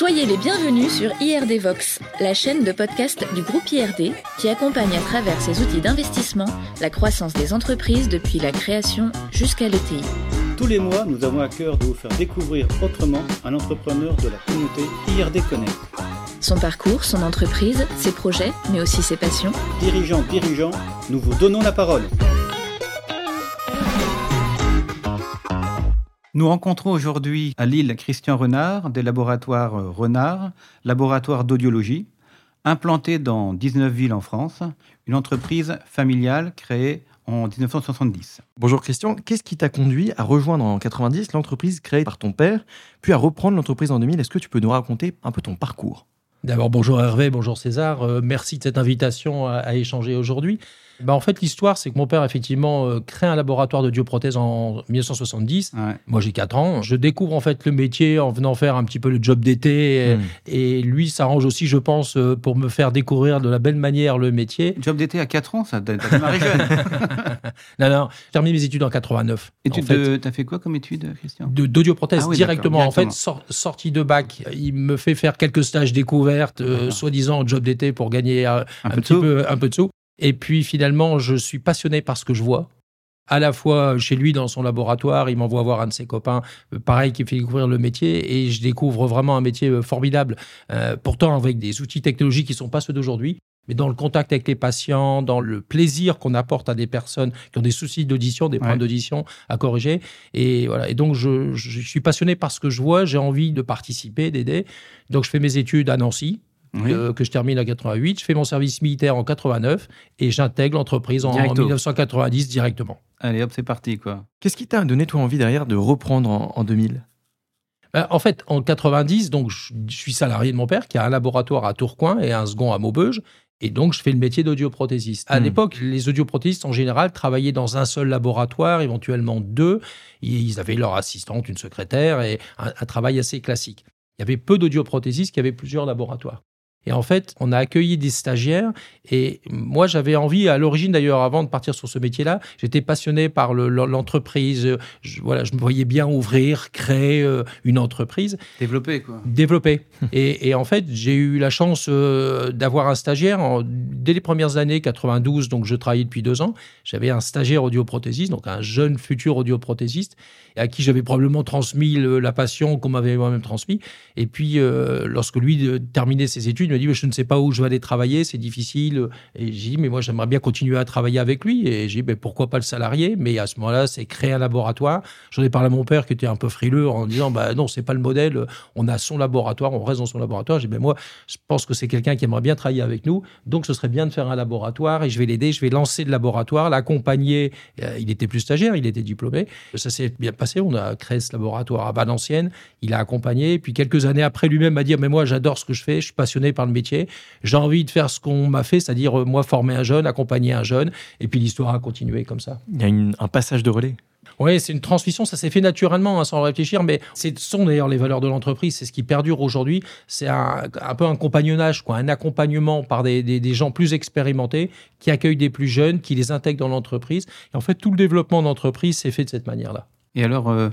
Soyez les bienvenus sur IRD Vox, la chaîne de podcast du groupe IRD qui accompagne à travers ses outils d'investissement la croissance des entreprises depuis la création jusqu'à l'ETI. Tous les mois, nous avons à cœur de vous faire découvrir autrement un entrepreneur de la communauté IRD Connect. Son parcours, son entreprise, ses projets, mais aussi ses passions. Dirigeants, dirigeants, nous vous donnons la parole. Nous rencontrons aujourd'hui à Lille Christian Renard des laboratoires Renard, laboratoire d'audiologie, implanté dans 19 villes en France, une entreprise familiale créée en 1970. Bonjour Christian, qu'est-ce qui t'a conduit à rejoindre en 90 l'entreprise créée par ton père, puis à reprendre l'entreprise en 2000 Est-ce que tu peux nous raconter un peu ton parcours? D'abord, bonjour Hervé, bonjour César. Euh, merci de cette invitation à, à échanger aujourd'hui. Bah, en fait, l'histoire, c'est que mon père, effectivement, euh, crée un laboratoire de dioprothèse en 1970. Ouais. Moi, j'ai 4 ans. Je découvre en fait le métier en venant faire un petit peu le job d'été. Et, Mm. et lui s'arrange aussi, je pense, euh, pour me faire découvrir de la belle manière le métier. Job d'été à 4 ans, ça t'as t'as démarré jeune. Non, non, j'ai terminé mes études en 89. Études en fait. de- T'as fait quoi comme étude, Christian? De- d'audioprothèse Ah oui, directement. En fait, sor- sortie de bac, il me fait faire quelques stages découvertes, euh, soi-disant job d'été pour gagner Un un, peu de petit sous. peu, un peu de sous. Et puis finalement, je suis passionné par ce que je vois. À la fois chez lui dans son laboratoire, il m'envoie voir un de ses copains, euh, pareil, qui fait découvrir le métier, et je découvre vraiment un métier euh, formidable. Euh, pourtant avec des outils technologiques qui sont pas ceux d'aujourd'hui, mais dans le contact avec les patients, dans le plaisir qu'on apporte à des personnes qui ont des soucis d'audition, des Ouais. problèmes d'audition à corriger. Et voilà. Et donc, je, je suis passionné par ce que je vois. J'ai envie de participer, d'aider. Donc, je fais mes études à Nancy, Oui. euh, que je termine en 88. Je fais mon service militaire en 89 et j'intègre l'entreprise en, Directo. 1990 directement. Allez, hop, c'est parti, quoi. Qu'est-ce qui t'a donné, toi, envie derrière de reprendre en, en 2000 Ben, en fait, en 90, donc, je, je suis salarié de mon père qui a un laboratoire à Tourcoing et un second à Maubeuge. Et donc, je fais le métier d'audioprothésiste. À Hmm. l'époque, les audioprothésistes, en général, travaillaient dans un seul laboratoire, éventuellement deux. Ils avaient leur assistante, une secrétaire et un, un travail assez classique. Il y avait peu d'audioprothésistes qui avaient plusieurs laboratoires. Et en fait, on a accueilli des stagiaires. Et moi, j'avais envie, à l'origine d'ailleurs, avant de partir sur ce métier-là, j'étais passionné par le- l'entreprise. Je, voilà, je me voyais bien ouvrir, créer euh, une entreprise Développé, quoi. développé. et, et en fait, j'ai eu la chance euh, d'avoir un stagiaire en- dès les premières années 92, donc je travaillais depuis deux ans. J'avais un stagiaire audioprothésiste, donc un jeune futur audioprothésiste, à qui j'avais probablement transmis la passion qu'on m'avait moi-même transmis. Et puis, euh, lorsque lui terminait ses études, il m'a dit Je ne sais pas où je vais aller travailler, c'est difficile. Et j'ai dit Mais moi, j'aimerais bien continuer à travailler avec lui. Et j'ai dit Mais pourquoi pas le salarié? Mais à ce moment-là, c'est créer un laboratoire. J'en ai parlé à mon père qui était un peu frileux en disant bah non c'est pas le modèle on a son laboratoire on reste dans son laboratoire j'ai dit ben moi je pense que c'est quelqu'un qui aimerait bien travailler avec nous donc ce serait bien de faire un laboratoire et je vais l'aider je vais lancer le laboratoire l'accompagner Euh, il était plus stagiaire il était diplômé ça s'est bien passé on a créé ce laboratoire à Valenciennes il a accompagné puis quelques années après lui-même m'a dit mais moi j'adore ce que je fais je suis passionné par le métier j'ai envie de faire ce qu'on m'a fait c'est-à-dire euh, moi former un jeune accompagner un jeune et puis l'histoire a continué comme ça Il y a une- un passage de relais. oui, c'est une transmission, ça s'est fait naturellement, hein, sans réfléchir, mais ce sont d'ailleurs les valeurs de l'entreprise, c'est ce qui perdure aujourd'hui. C'est un, un peu un compagnonnage, quoi, un accompagnement par des, des- des gens plus expérimentés qui accueillent des plus jeunes, qui les intègrent dans l'entreprise. Et en fait, tout le développement d'entreprise s'est fait de cette manière-là. Et alors, euh,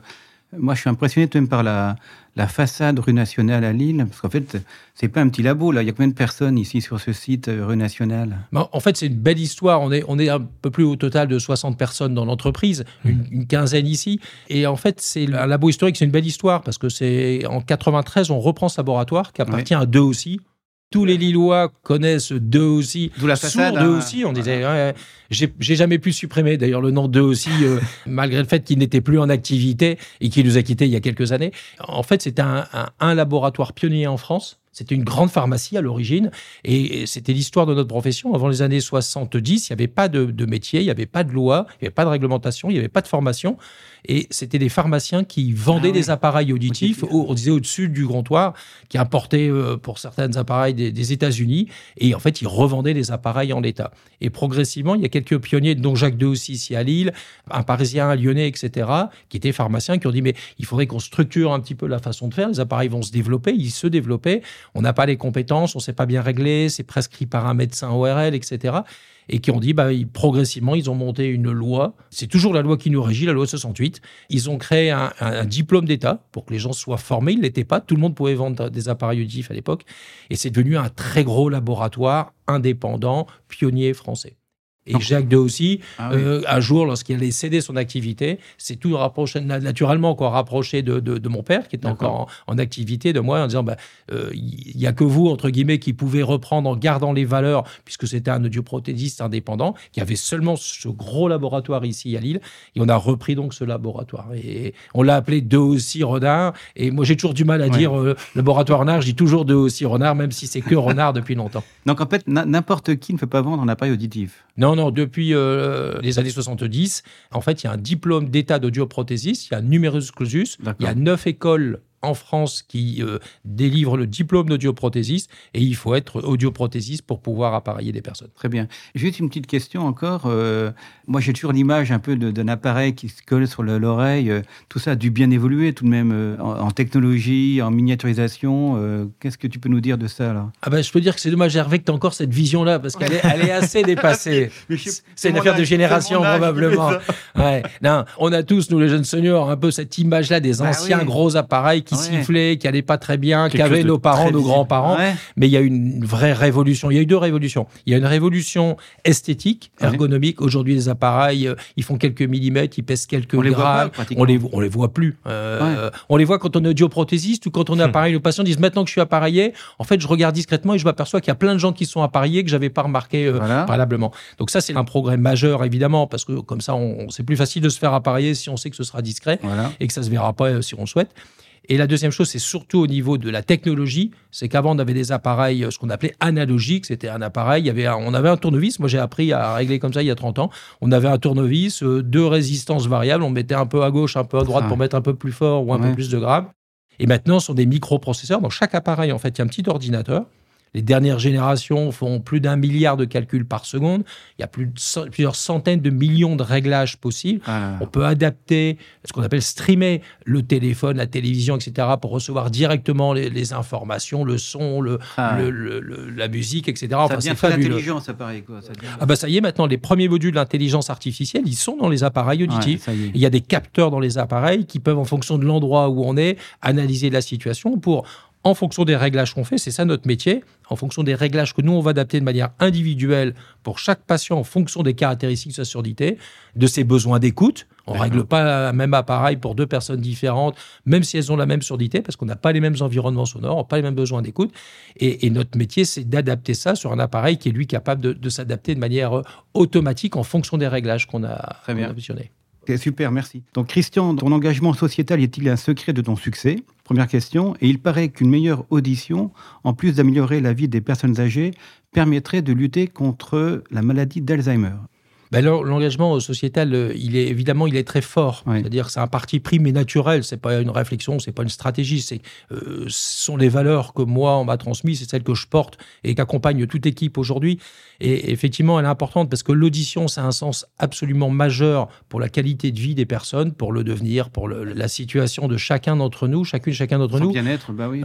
moi, je suis impressionné tout de même par la, la façade rue Nationale à Lille, parce qu'en fait, c'est pas un petit labo, là. Il y a combien de personnes ici sur ce site, euh, rue Nationale? En fait, c'est une belle histoire. On est, on est un peu plus au total de 60 personnes dans l'entreprise, une, une quinzaine ici. Et en fait, c'est un labo historique, c'est une belle histoire parce que c'est en 93, on reprend ce laboratoire qui appartient à deux aussi. Tous les Lillois connaissent deux aussi. D'où la Sourd façade, deux hein. aussi. On disait, ouais, j'ai j'ai jamais pu supprimer d'ailleurs le nom deux aussi, euh, malgré le fait qu'il n'était plus en activité et qu'il nous a quittés il y a quelques années. En fait, c'était un, un- un laboratoire pionnier en France. C'était une grande pharmacie à l'origine et c'était l'histoire de notre profession. Avant les années 70, il n'y avait pas de, de métier, il n'y avait pas de loi, il n'y avait pas de réglementation, il n'y avait pas de formation. Et c'était des pharmaciens qui vendaient Ah des appareils auditifs, au- on disait au-dessus du comptoir, qui importaient euh, pour certains appareils des, des États-Unis. Et en fait, ils revendaient les appareils en l'état. Et progressivement, il y a quelques pionniers, dont Jacques Dehaussi ici à Lille, un Parisien, un Lyonnais, etc., qui étaient pharmaciens, qui ont dit, mais il faudrait qu'on structure un petit peu la façon de faire. Les appareils vont se développer, ils se développaient. on n'a pas les compétences, on ne sait pas bien régler, c'est prescrit par un médecin ORL, etc et qui ont dit, bah, progressivement, ils ont monté une loi. C'est toujours la loi qui nous régit, la loi 68. Ils ont créé un, diplôme d'État pour que les gens soient formés. Ils ne l'étaient pas. Tout le monde pouvait vendre des appareils auditifs à l'époque. Et c'est devenu un très gros laboratoire indépendant, pionnier français. Et Jacques II aussi, ah euh, un jour, lorsqu'il allait céder son activité, c'est tout rapproché, naturellement encore rapproché de, de, mon père, qui était encore en, activité, de moi, en disant, bah, euh, il n'y a que vous, entre guillemets, qui pouvez reprendre en gardant les valeurs, puisque c'était un audioprothésiste indépendant, qui avait seulement ce gros laboratoire ici à Lille, et on a repris donc ce laboratoire. Et on l'a appelé De aussi Renard, et moi j'ai toujours du mal à dire euh, laboratoire Renard, je dis toujours De aussi Renard, même si c'est que Renard depuis longtemps. Donc en fait, n'importe qui ne peut pas vendre un appareil auditif. Non, non, depuis euh, les années 70, en fait, il y a un diplôme d'état d'audioprothésiste, il y a un numerus clausus, il y a neuf écoles en France qui euh, délivre le diplôme d'audioprothésiste et il faut être audioprothésiste pour pouvoir appareiller des personnes. Très bien. Juste une petite question encore. Euh, moi, j'ai toujours l'image un peu d'un appareil qui se colle sur l'oreille. Euh, tout ça a dû bien évoluer tout de même en, technologie, en miniaturisation. Qu'est-ce que tu peux nous dire de ça là? Ah ben, Je peux dire que c'est dommage, Hervé, que tu as encore cette vision-là parce qu'elle est, elle est assez dépassée. c'est une affaire de génération probablement. Ouais. Non, on a tous, nous les jeunes seniors, un peu cette image-là des bah anciens gros appareils qui sifflait, qui allait pas très bien, qui avait nos parents, nos grands-parents. Mais il y a une vraie révolution. Il y a eu deux révolutions. Il y a une révolution esthétique, ergonomique. Aujourd'hui, les appareils, euh, ils font quelques millimètres, ils pèsent quelques on grammes. Les on les on les voit plus. Euh, on les voit quand on est audioprothésiste ou quand on est hum. appareillé. Nos patients disent maintenant que je suis appareillé, en fait, je regarde discrètement et je m'aperçois qu'il y a plein de gens qui sont appareillés que j'avais pas remarqué euh, préalablement. Donc ça, c'est un progrès majeur évidemment parce que comme ça, on, c'est plus facile de se faire appareiller si on sait que ce sera discret et que ça se verra pas si on souhaite. Et la deuxième chose, c'est surtout au niveau de la technologie. C'est qu'avant, on avait des appareils, euh, ce qu'on appelait analogiques. C'était un appareil, il y avait on avait un tournevis. Moi, j'ai appris à régler comme ça il y a 30 ans. On avait un tournevis, euh, deux résistances variables. On mettait un peu à gauche, un peu à droite pour mettre un peu plus fort ou un peu plus de grammes. Et maintenant, ce sont des microprocesseurs. Dans chaque appareil, en fait, il y a un petit ordinateur les dernières générations font plus d'un milliard de calculs par seconde. Il y a plus de plusieurs centaines de millions de réglages possibles. Ah. On peut adapter ce qu'on appelle streamer le téléphone, la télévision, etc. pour recevoir directement les, informations, le son, ah. le, la musique, etc. Ça devient très intelligent, ça paraît. Quoi. Ça Ah bah ça y est, maintenant, les premiers modules d'intelligence artificielle, ils sont dans les appareils auditifs. il y a des capteurs dans les appareils qui peuvent, en fonction de l'endroit où on est, analyser la situation pour en fonction des réglages qu'on fait, c'est ça notre métier, en fonction des réglages que nous, on va adapter de manière individuelle pour chaque patient en fonction des caractéristiques de sa surdité, de ses besoins d'écoute. On ne règle pas un même appareil pour deux personnes différentes, même si elles ont la même surdité, parce qu'on n'a pas les mêmes environnements sonores, on n'a pas les mêmes besoins d'écoute. Et, notre métier, c'est d'adapter ça sur un appareil qui est, lui, capable de, s'adapter de manière euh, automatique en fonction des réglages qu'on a, Très bien. super, merci. Donc Christian, ton engagement sociétal est-il un secret de ton succès? Première question. Et il paraît qu'une meilleure audition, en plus d'améliorer la vie des personnes âgées, permettrait de lutter contre la maladie d'Alzheimer. Ben L'engagement sociétal, euh, il est évidemment, il est très fort. C'est-à-dire c'est un parti pris, mais naturel. C'est pas une réflexion, c'est pas une stratégie. C'est, euh, ce sont les valeurs que moi on m'a transmises, c'est celles que je porte et qu'accompagne toute équipe aujourd'hui. Et effectivement, elle est importante parce que l'audition, c'est un sens absolument majeur pour la qualité de vie des personnes, pour le devenir, pour la situation de chacun d'entre nous, chacune, chacun d'entre nous. bien-être, bah oui.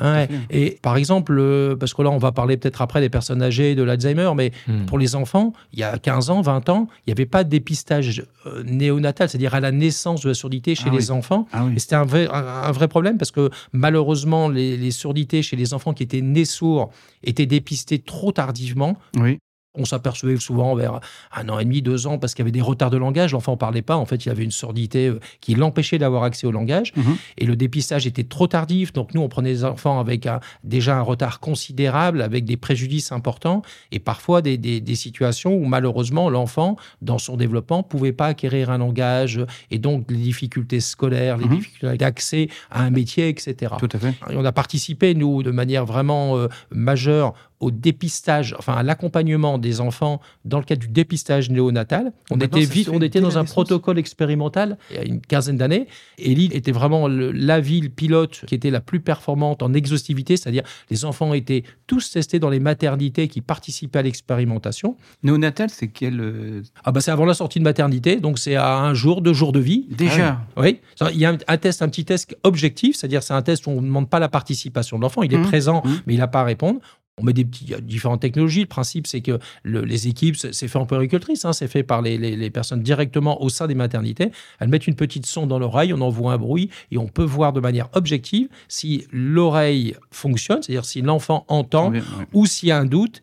Et par exemple, euh, parce que là, on va parler peut-être après des personnes âgées, de l'Alzheimer, mais hmm. pour les enfants, il y a 15 ans, 20 ans, il n'y avait pas de dépistage euh, néonatal, c'est-à-dire à la naissance de la surdité chez ah les enfants. Ah et c'était un vrai, un, vrai problème parce que malheureusement, les, les surdités chez les enfants qui étaient nés sourds étaient dépistées trop tardivement. Oui. On s'apercevait souvent vers un an et demi, deux ans, parce qu'il y avait des retards de langage. L'enfant ne parlait pas. En fait, il y avait une surdité euh, qui l'empêchait d'avoir accès au langage. Mhm. Et le dépistage était trop tardif. Donc, nous, on prenait des enfants avec déjà un retard considérable, avec des préjudices importants, et parfois des, situations où, malheureusement, l'enfant, dans son développement, ne pouvait pas acquérir un langage, et donc les difficultés scolaires, les mhm. difficultés d'accès à un métier, etc. Tout à fait. Et on a participé, nous, de manière vraiment euh, majeure au dépistage, enfin à l'accompagnement des enfants dans le cadre du dépistage néonatal. On Maintenant, était vite, on était dans un protocole expérimental il y a une quinzaine d'années. Et Lille était vraiment le- la ville pilote qui était la plus performante en exhaustivité, c'est-à-dire les enfants étaient tous testés dans les maternités qui participaient à l'expérimentation. Néonatal, c'est quel euh, Ah bah c'est avant la sortie de maternité, donc c'est à un jour, deux jours de vie. Déjà. Oui, il y a un, un test, un petit test objectif, c'est-à-dire c'est un test où on ne demande pas la participation de l'enfant, il est Mhm. présent, Mhm. mais il n'a pas à répondre. On met des petits, il y a différentes technologies. Le principe, c'est que le- les équipes, c'est fait en puéricultrice, hein, c'est fait par les, les- les personnes directement au sein des maternités. Elles mettent une petite sonde dans l'oreille, on envoie un bruit et on peut voir de manière objective si l'oreille fonctionne, c'est-à-dire si l'enfant entend ou s'il y a un doute.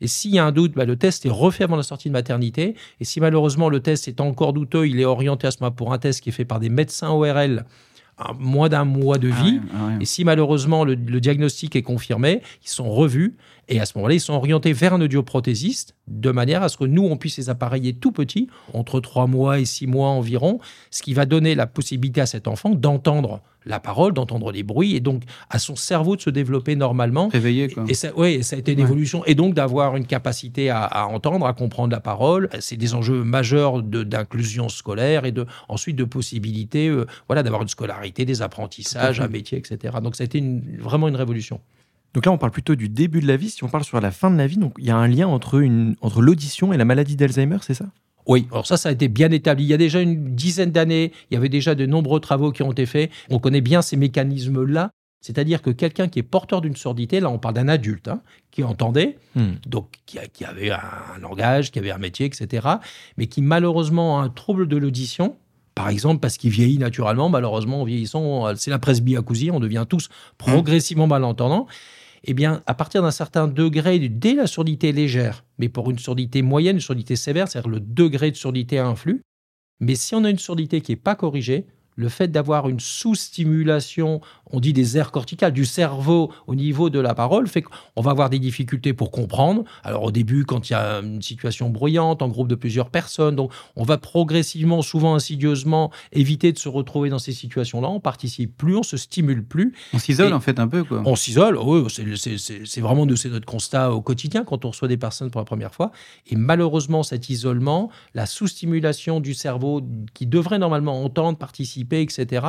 Et s'il y a un doute, bah, le test est refait avant la sortie de maternité. Et si malheureusement le test est encore douteux, il est orienté à ce moment pour un test qui est fait par des médecins ORL moins d'un mois de Ah vie. ouais, ah ouais. Et si malheureusement le, le diagnostic est confirmé, ils sont revus et à ce moment-là, ils sont orientés vers un audioprothésiste de manière à ce que nous, on puisse les appareiller tout petits, entre trois mois et six mois environ, ce qui va donner la possibilité à cet enfant d'entendre la parole, d'entendre les bruits et donc à son cerveau de se développer normalement. Réveillé, quoi. Et ça, ouais, ça a été une Ouais. évolution. Et donc d'avoir une capacité à, à entendre, à comprendre la parole. C'est des enjeux majeurs d'inclusion scolaire et de, ensuite de possibilités euh, voilà, d'avoir une scolarité, des apprentissages, un métier, etc. Donc ça a été une- vraiment une révolution. Donc là, on parle plutôt du début de la vie. Si on parle sur la fin de la vie, donc il y a un lien entre, une, entre l'audition et la maladie d'Alzheimer, c'est ça? Oui, alors ça, ça a été bien établi. Il y a déjà une dizaine d'années, il y avait déjà de nombreux travaux qui ont été faits. On connaît bien ces mécanismes-là. C'est-à-dire que quelqu'un qui est porteur d'une surdité, là on parle d'un adulte, hein, qui entendait, Hmm. donc qui, avait un, langage, qui avait un métier, etc., mais qui malheureusement a un trouble de l'audition, par exemple parce qu'il vieillit naturellement, malheureusement en vieillissant, c'est la presbyacousie, on devient tous progressivement malentendants. Eh bien, à partir d'un certain degré, dès la surdité légère, mais pour une surdité moyenne, une surdité sévère, c'est-à-dire le degré de surdité influe, mais si on a une surdité qui n'est pas corrigée, le fait d'avoir une sous-stimulation, on dit des aires corticales, du cerveau au niveau de la parole, fait qu'on va avoir des difficultés pour comprendre. Alors au début, quand il y a une situation bruyante, en groupe de plusieurs personnes, donc on va progressivement, souvent insidieusement, éviter de se retrouver dans ces situations-là. On participe plus, on se stimule plus. On s'isole, en fait, un peu, quoi. On s'isole, oui, c'est- c'est c'est- vraiment c'est notre constat au quotidien quand on reçoit des personnes pour la première fois. Et malheureusement, cet isolement, la sous-stimulation du cerveau qui devrait normalement entendre, participer, etc.,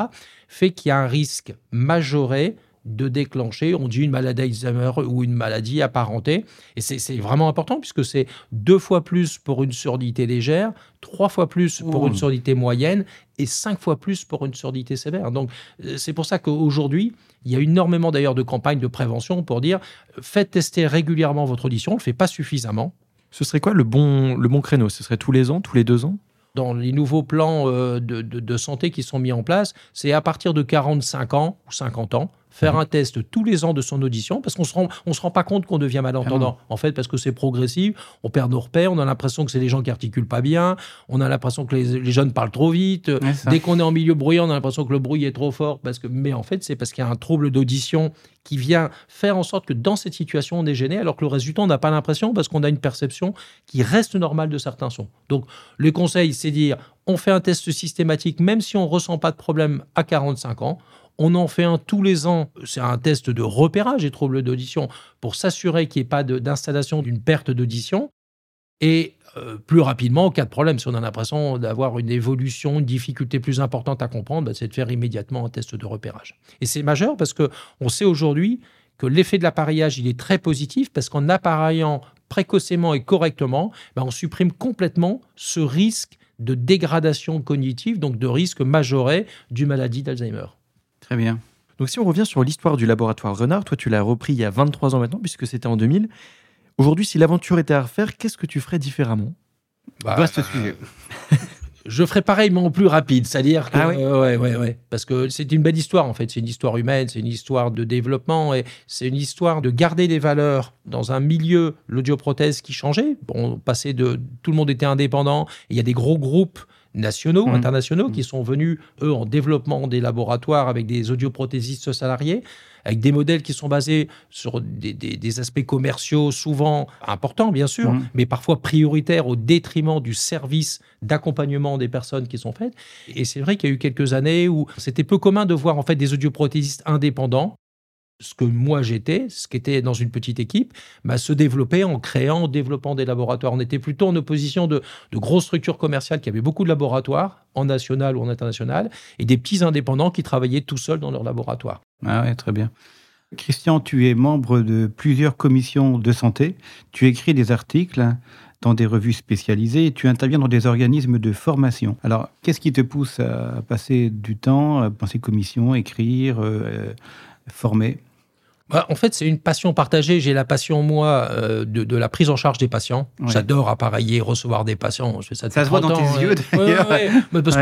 fait qu'il y a un risque majoré de déclencher, on dit une maladie d'Alzheimer ou une maladie apparentée. Et c'est vraiment important puisque c'est deux fois plus pour une surdité légère, trois fois plus pour une surdité moyenne et cinq fois plus pour une surdité sévère. Donc euh, c'est pour ça qu'aujourd'hui, il y a énormément d'ailleurs de campagnes de prévention pour dire faites tester régulièrement votre audition, on ne le fait pas suffisamment. Ce serait quoi le bon, le bon créneau? Ce serait tous les ans, tous les deux ans? Dans les nouveaux plans euh, de, santé qui sont mis en place, c'est à partir de 45 ans ou 50 ans, faire Mhm. un test tous les ans de son audition, parce qu'on on se rend pas compte qu'on devient malentendant. En fait, parce que c'est progressif, on perd nos repères, on a l'impression que c'est les gens qui articulent pas bien, on a l'impression que les, les jeunes parlent trop vite, Ouais. Dès qu'on est en milieu bruyant, on a l'impression que le bruit est trop fort. Parce que, mais en fait, c'est parce qu'il y a un trouble d'audition qui vient faire en sorte que dans cette situation, on est gêné, alors que le résultat, on n'a pas l'impression parce qu'on a une perception qui reste normale de certains sons. Donc, le conseil, c'est dire on fait un test systématique, même si on ne ressent pas de problème à 45 ans. On en fait un tous les ans. C'est un test de repérage des troubles d'audition pour s'assurer qu'il n'y ait pas d'installation d'une perte d'audition. Et euh, plus rapidement, en cas de problème, si on a l'impression d'avoir une évolution, une difficulté plus importante à comprendre, bah, c'est de faire immédiatement un test de repérage. Et c'est majeur parce que on sait aujourd'hui que l'effet de l'appareillage, il est très positif parce qu'en appareillant précocement et correctement, bah, on supprime complètement ce risque de dégradation cognitive, donc de risque majoré du maladie d'Alzheimer. Très bien. Donc si on revient sur l'histoire du laboratoire Renard, toi tu l'as repris il y a 23 ans maintenant, puisque c'était en 2000. Aujourd'hui, si l'aventure était à refaire, qu'est-ce que tu ferais différemment? Bah, Vaste sujet. Je ferai pareil, mais en plus rapide. C'est-à-dire que. Ah oui euh, ouais, ouais, ouais. Parce que c'est une belle histoire, en fait. C'est une histoire humaine, c'est une histoire de développement et c'est une histoire de garder des valeurs dans un milieu, l'audioprothèse qui changeait. Bon, on passait de. Tout le monde était indépendant. Et il y a des gros groupes nationaux, Mhm. internationaux, qui sont venus, eux, en développement des laboratoires avec des audioprothésistes salariés, avec des modèles qui sont basés sur des, des- des aspects commerciaux souvent importants, bien sûr, Mhm. mais parfois prioritaires au détriment du service d'accompagnement des personnes qui sont faites. Et c'est vrai qu'il y a eu quelques années où c'était peu commun de voir en fait des audioprothésistes indépendants ce que moi j'étais, ce qui était dans une petite équipe, bah, se développer en créant, en développant des laboratoires. On était plutôt en opposition de, de grosses structures commerciales qui avaient beaucoup de laboratoires, en national ou en international, et des petits indépendants qui travaillaient tout seuls dans leur laboratoire. Ah ouais, très bien. Christian, tu es membre de plusieurs commissions de santé. Tu écris des articles dans des revues spécialisées et tu interviens dans des organismes de formation. Alors, qu'est-ce qui te pousse à passer du temps à penser commission, écrire, euh, former? Bah, en fait, c'est une passion partagée. J'ai la passion, moi, euh, de, la prise en charge des patients. J'adore appareiller, recevoir des patients. Je fais ça, ça se voit dans tes yeux, d'ailleurs.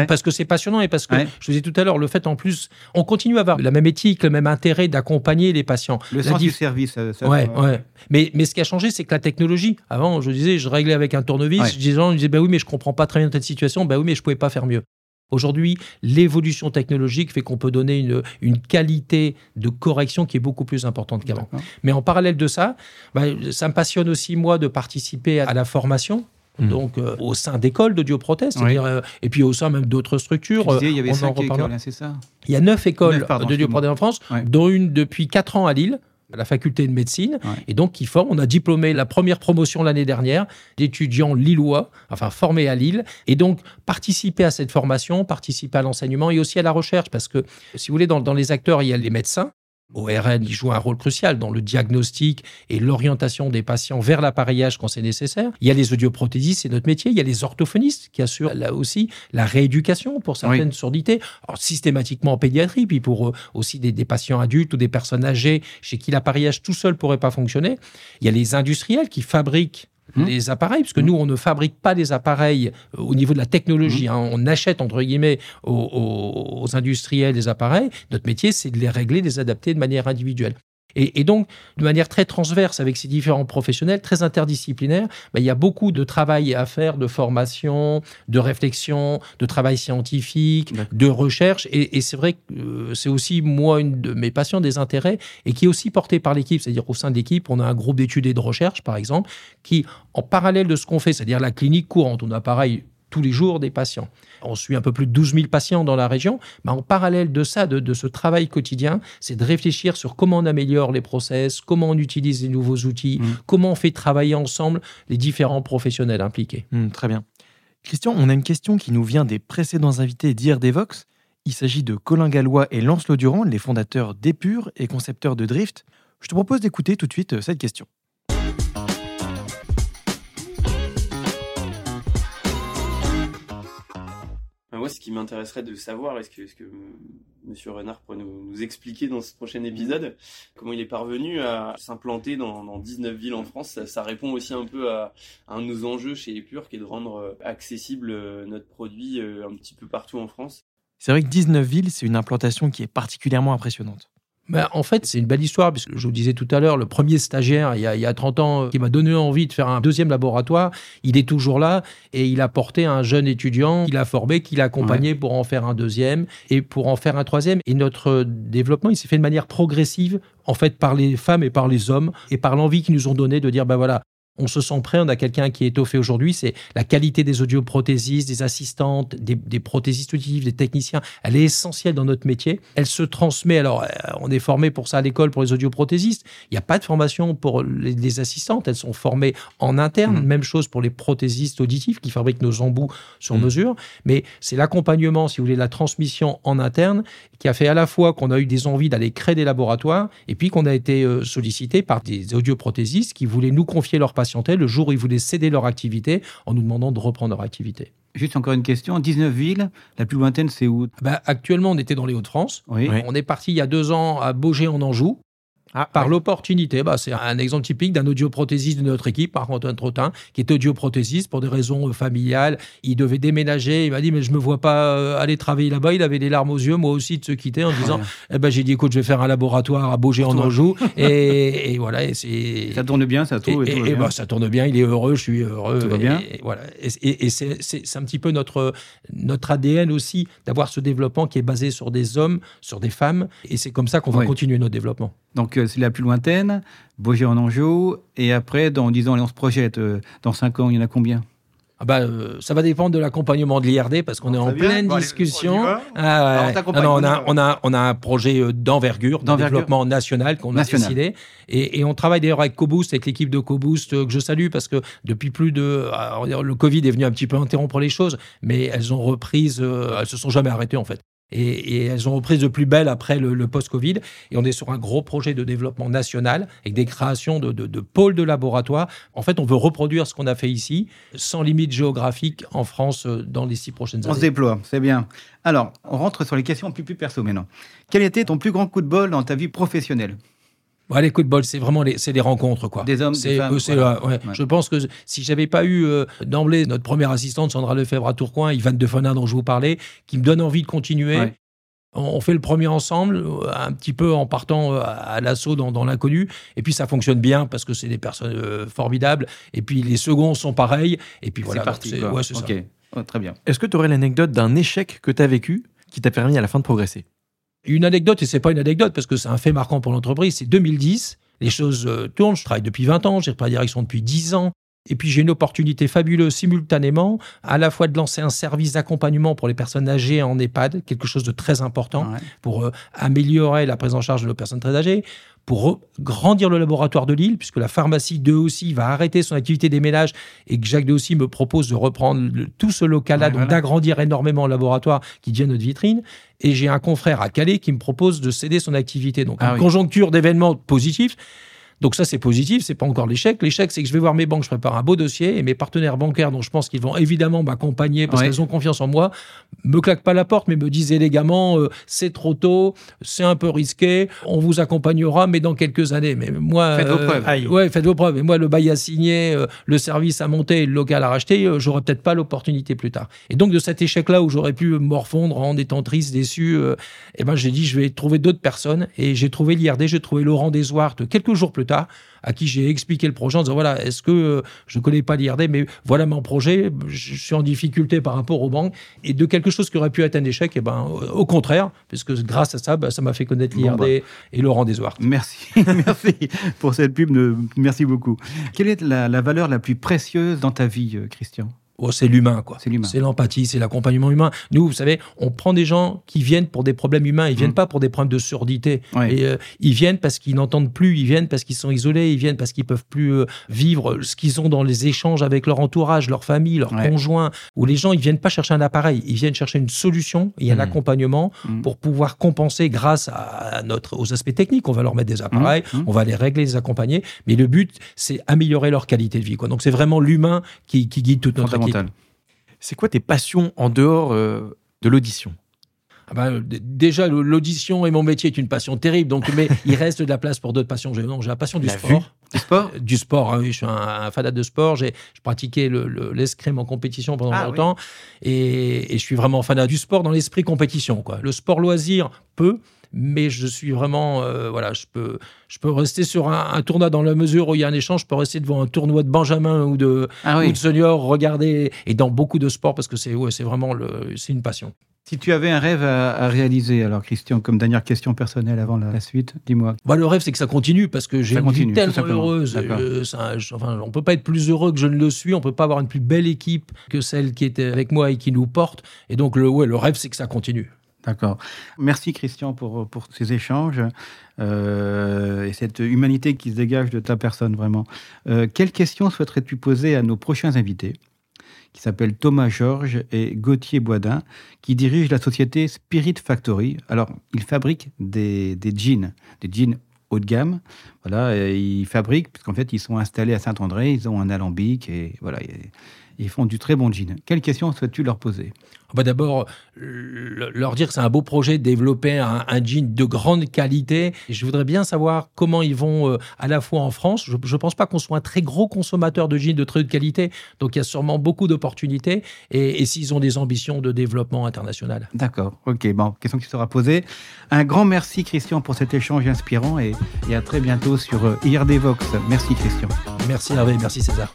parce, que c'est passionnant et parce que, je vous disais tout à l'heure, le fait en plus, on continue à avoir la même éthique, le même intérêt d'accompagner les patients. Le sens du service. Ça, ouais, ouais. Mais, mais ce qui a changé, c'est que la technologie, avant, je disais, je réglais avec un tournevis. Je disais, je disais, bah oui, mais je comprends pas très bien cette situation. Bah oui, mais je pouvais pas faire mieux. Aujourd'hui, l'évolution technologique fait qu'on peut donner une, une, qualité de correction qui est beaucoup plus importante qu'avant. Mais en parallèle de ça, bah, ça me passionne aussi, moi, de participer à la formation. Hmm. Donc, euh, au sein d'écoles d'audioprothèse, euh, et puis au sein même d'autres structures. Tu disais, il y avait cinq écoles, c'est ça? Il y a neuf écoles d'audioprothèse en France, dont une depuis quatre ans à Lille, la faculté de médecine, et donc qui forme. On a diplômé la première promotion l'année dernière d'étudiants lillois, enfin formés à Lille, et donc participer à cette formation, participer à l'enseignement et aussi à la recherche, parce que si vous voulez, dans, dans les acteurs, il y a les médecins, ORN, il joue un rôle crucial dans le diagnostic et l'orientation des patients vers l'appareillage quand c'est nécessaire. Il y a les audioprothésistes, c'est notre métier. Il y a les orthophonistes qui assurent là aussi la rééducation pour certaines surdités, systématiquement en pédiatrie, puis pour euh, aussi des, des, patients adultes ou des personnes âgées chez qui l'appareillage tout seul pourrait pas fonctionner. Il y a les industriels qui fabriquent Mmh. les appareils, puisque mmh. nous, on ne fabrique pas des appareils euh, au niveau de la technologie. Mmh. Hein. on achète, entre guillemets, aux, aux, industriels des appareils. Notre métier, c'est de les régler, de les adapter de manière individuelle. Et, donc, de manière très transverse avec ces différents professionnels, très interdisciplinaires, bah, il y a beaucoup de travail à faire, de formation, de réflexion, de travail scientifique, de recherche. Et, c'est vrai que euh, c'est aussi, moi, une de mes passions, des intérêts, et qui est aussi porté par l'équipe. C'est-à-dire au sein de l'équipe, on a un groupe d'études et de recherche, par exemple, qui, en parallèle de ce qu'on fait, c'est-à-dire la clinique courante, on a pareil tous les jours des patients. On suit un peu plus de 12 000 patients dans la région. Mais en parallèle de ça, de, ce travail quotidien, c'est de réfléchir sur comment on améliore les process, comment on utilise les nouveaux outils, mmh. comment on fait travailler ensemble les différents professionnels impliqués. Mmh, très bien. Christian, on a une question qui nous vient des précédents invités d'IRDVox. Il s'agit de Colin Gallois et Lancelot Durand, les fondateurs d'Epure et concepteurs de Drift. Je te propose d'écouter tout de suite euh, cette question. Moi, ce qui m'intéresserait de savoir, est-ce que, est que Monsieur Renard pourrait nous, expliquer dans ce prochain épisode comment il est parvenu à s'implanter dans, 19 villes en France? Ça, répond aussi un peu à, un de nos enjeux chez Epure, qui est de rendre euh, accessible euh, notre produit euh, un petit peu partout en France. C'est vrai que 19 villes, c'est une implantation qui est particulièrement impressionnante. Ben, en fait, c'est une belle histoire, puisque je vous disais tout à l'heure, le premier stagiaire, il y, a, il y a 30 ans, qui m'a donné envie de faire un deuxième laboratoire, il est toujours là, et il a porté un jeune étudiant qu'il a formé, qu'il a accompagné pour en faire un deuxième, et pour en faire un troisième. Et notre développement, il s'est fait de manière progressive, en fait, par les femmes et par les hommes, et par l'envie qu'ils nous ont donné de dire, ben voilà, on se sent prêt, on a quelqu'un qui est étoffé aujourd'hui, c'est la qualité des audioprothésistes, des assistantes, des, prothésistes auditifs, des techniciens, elle est essentielle dans notre métier. Elle se transmet, alors euh, on est formé pour ça à l'école pour les audioprothésistes, il n'y a pas de formation pour les, assistantes, elles sont formées en interne, mmh. même chose pour les prothésistes auditifs qui fabriquent nos embouts sur mmh. mesure, mais c'est l'accompagnement, si vous voulez, la transmission en interne qui a fait à la fois qu'on a eu des envies d'aller créer des laboratoires et puis qu'on a été euh, sollicité par des audioprothésistes qui voulaient nous confier leur patientèle le jour où ils voulaient céder leur activité en nous demandant de reprendre leur activité. Juste encore une question. 19 villes, la plus lointaine, c'est où? Bah, Actuellement, on était dans les Hauts-de-France. On est parti il y a deux ans à Beaugé en Anjou. Ah, par l'opportunité. Bah, c'est un exemple typique d'un audioprothésiste de notre équipe, par Antoine Trottin, qui est audioprothésiste pour des raisons euh, familiales. Il devait déménager. Il m'a dit, mais je me vois pas euh, aller travailler là-bas. Il avait des larmes aux yeux, moi aussi, de se quitter en disant, eh ben, j'ai dit, écoute, je vais faire un laboratoire à Beaugé en Anjou. et, voilà. Et c'est... Ça tourne bien, ça tourne. Et, bah, ça tourne bien. Il est heureux, je suis heureux. Tout va bien. voilà. Et, c'est, un petit peu notre, notre ADN aussi d'avoir ce développement qui est basé sur des hommes, sur des femmes. Et c'est comme ça qu'on va continuer notre développement. Donc c'est la plus lointaine, Beaugé en Anjou, et après, dans 10 ans, on se projette. Euh, dans 5 ans, il y en a combien? Ah bah, euh, ça va dépendre de l'accompagnement de l'IRD parce qu'on est en bien. pleine discussion. on Ah, ouais, Ah non, a, va. on, a, on a un projet euh, d'envergure, de développement national qu'on a décidé. Et, et on travaille d'ailleurs avec CoBoost, avec l'équipe de CoBoost euh, que je salue parce que depuis plus de. ah, le Covid est venu un petit peu interrompre les choses, mais elles ont repris, euh, elles se sont jamais arrêtées en fait. Et, et elles ont repris de plus belle après le, le post-Covid. Et on est sur un gros projet de développement national avec des créations de, de- de pôles de laboratoire. En fait, on veut reproduire ce qu'on a fait ici, sans limite géographique en France euh, dans les six prochaines On se années. déploie, c'est bien. Alors, on rentre sur les questions plus, plus perso maintenant. Quel était ton plus grand coup de bol dans ta vie professionnelle? Ouais, les coups de bol, c'est vraiment les, c'est les rencontres, quoi. Des hommes, des femmes, c'est, voilà. ouais. Ouais. Je pense que si j'avais pas eu euh, d'emblée notre première assistante, Sandra Lefebvre à Tourcoing, Yvan Defenin dont je vous parlais, qui me donne envie de continuer. Ouais. On fait le premier ensemble, euh, un petit peu en partant euh, à l'assaut dans, dans l'inconnu, et puis ça fonctionne bien parce que c'est des personnes euh, formidables, et puis les seconds sont pareils, et puis voilà. c'est parti. donc quoi. ouais, c'est ça. ok, Oh, très bien. Est-ce que tu aurais l'anecdote d'un échec que tu as vécu qui t'a permis à la fin de progresser? Une anecdote, et c'est pas une anecdote parce que c'est un fait marquant pour l'entreprise, c'est 2010, les choses euh, tournent, je travaille depuis 20 ans, j'ai repris la direction depuis 10 ans, et puis j'ai une opportunité fabuleuse simultanément, à la fois de lancer un service d'accompagnement pour les personnes âgées en EHPAD, quelque chose de très important Ouais. pour euh, améliorer la prise en charge de nos personnes très âgées, pour grandir le laboratoire de Lille, puisque la pharmacie de aussi va arrêter son activité des ménages et que Jacques de aussi me propose de reprendre le- tout ce local-là, Ouais, donc voilà. d'agrandir énormément le laboratoire qui devient notre vitrine. Et j'ai un confrère à Calais qui me propose de céder son activité. Donc, Ah une oui. conjoncture d'événements positifs. Donc ça, c'est positif, c'est pas encore l'échec. L'échec, c'est que je vais voir mes banques, je prépare un beau dossier et mes partenaires bancaires, dont je pense qu'ils vont évidemment m'accompagner parce Ouais. qu'elles ont confiance en moi, me claquent pas la porte, mais me disent élégamment, euh, c'est trop tôt, c'est un peu risqué, on vous accompagnera, mais dans quelques années. Mais moi, Faites vos euh, preuves. Aïe. Ouais, faites vos preuves. Et moi, le bail à signer, euh, le service à monter, le local à racheter, j'aurais peut-être pas l'opportunité plus tard. Et donc de cet échec-là où j'aurais pu morfondre en étant triste, déçu, eh ben j'ai dit je vais trouver d'autres personnes et j'ai trouvé l'IRD, j'ai trouvé Laurent Desouart quelques jours plus tard à qui j'ai expliqué le projet en disant voilà est-ce que euh, je ne connais pas l'IRD mais voilà mon projet, je suis en difficulté par rapport aux banques et de quelque chose qui aurait pu être un échec, et ben euh, au contraire puisque grâce à ça, ben, ça m'a fait connaître Bon, l'IRD bah. et Laurent Desouart. Merci, merci pour cette pub. De... Merci beaucoup. Quelle est la, la valeur la plus précieuse dans ta vie, euh, Christian? Oh, c'est l'humain, quoi. C'est l'empathie, c'est l'accompagnement humain. Nous, vous savez, on prend des gens qui viennent pour des problèmes humains. Ils viennent Mm. pas pour des problèmes de surdité. Ouais. Et euh, ils viennent parce qu'ils n'entendent plus. Ils viennent parce qu'ils sont isolés. Ils viennent parce qu'ils peuvent plus euh, vivre ce qu'ils ont dans les échanges avec leur entourage, leur famille, leur Ouais. conjoint. Où les gens, ils viennent pas chercher un appareil. Ils viennent chercher une solution et un Mm. accompagnement Mm. pour pouvoir compenser grâce à notre, aux aspects techniques. On va leur mettre des appareils, on va les régler, les accompagner. Mais le but, c'est améliorer leur qualité de vie. Quoi. Donc c'est vraiment l'humain qui, qui guide toute notre équipe. C'est quoi tes passions en dehors euh, de l'audition? Ah ben, déjà, l'audition et mon métier est une passion terrible, donc, mais il reste de la place pour d'autres passions. J'ai, la passion du La sport. Du sport? Euh, Du sport, hein, oui, je suis un, un fanat de sport. J'ai, je pratiquais le, le- l'escrime en compétition pendant Ah, longtemps. Et, et je suis vraiment fanat du sport dans l'esprit compétition. Quoi. Le sport loisir, peu. Mais je suis vraiment, euh, voilà, je peux, je peux rester sur un, un tournoi dans la mesure où il y a un échange. Je peux rester devant un tournoi de Benjamin ou de, Ah ou de senior, regarder et dans beaucoup de sports parce que c'est, ouais, c'est vraiment le, c'est une passion. Si tu avais un rêve à, à réaliser, alors Christian, comme dernière question personnelle avant la, la suite, dis-moi. Bah, le rêve, c'est que ça continue parce que j'ai une continue, vie tout tellement heureuse. D'accord. Euh, ça, je- enfin, on peut pas être plus heureux que je ne le suis. On peut pas avoir une plus belle équipe que celle qui était avec moi et qui nous porte. Et donc, le, ouais, le rêve, c'est que ça continue. D'accord. Merci Christian pour, pour ces échanges euh, et cette humanité qui se dégage de ta personne, vraiment. Euh, quelles questions souhaiterais-tu poser à nos prochains invités? Qui s'appellent Thomas Georges et Gauthier Boisdin, qui dirigent la société Spirit Factory. Alors, ils fabriquent des, des jeans, des jeans haut de gamme. Voilà, ils fabriquent, puisqu'en fait, ils sont installés à Saint-André, ils ont un alambic, et voilà, ils font du très bon jean. Quelles questions souhaites-tu leur poser? Bah, D'abord, le- leur dire que c'est un beau projet de développer un, un jean de grande qualité. Et je voudrais bien savoir comment ils vont euh, à la fois en France. Je ne pense pas qu'on soit un très gros consommateur de jeans de très haute qualité. Donc, il y a sûrement beaucoup d'opportunités. Et, et s'ils ont des ambitions de développement international. D'accord, ok, bon, question qui sera posée. Un grand merci Christian pour cet échange inspirant et, et à très bientôt sur euh, IRD Vox. Merci Christian. Merci Hervé, merci César.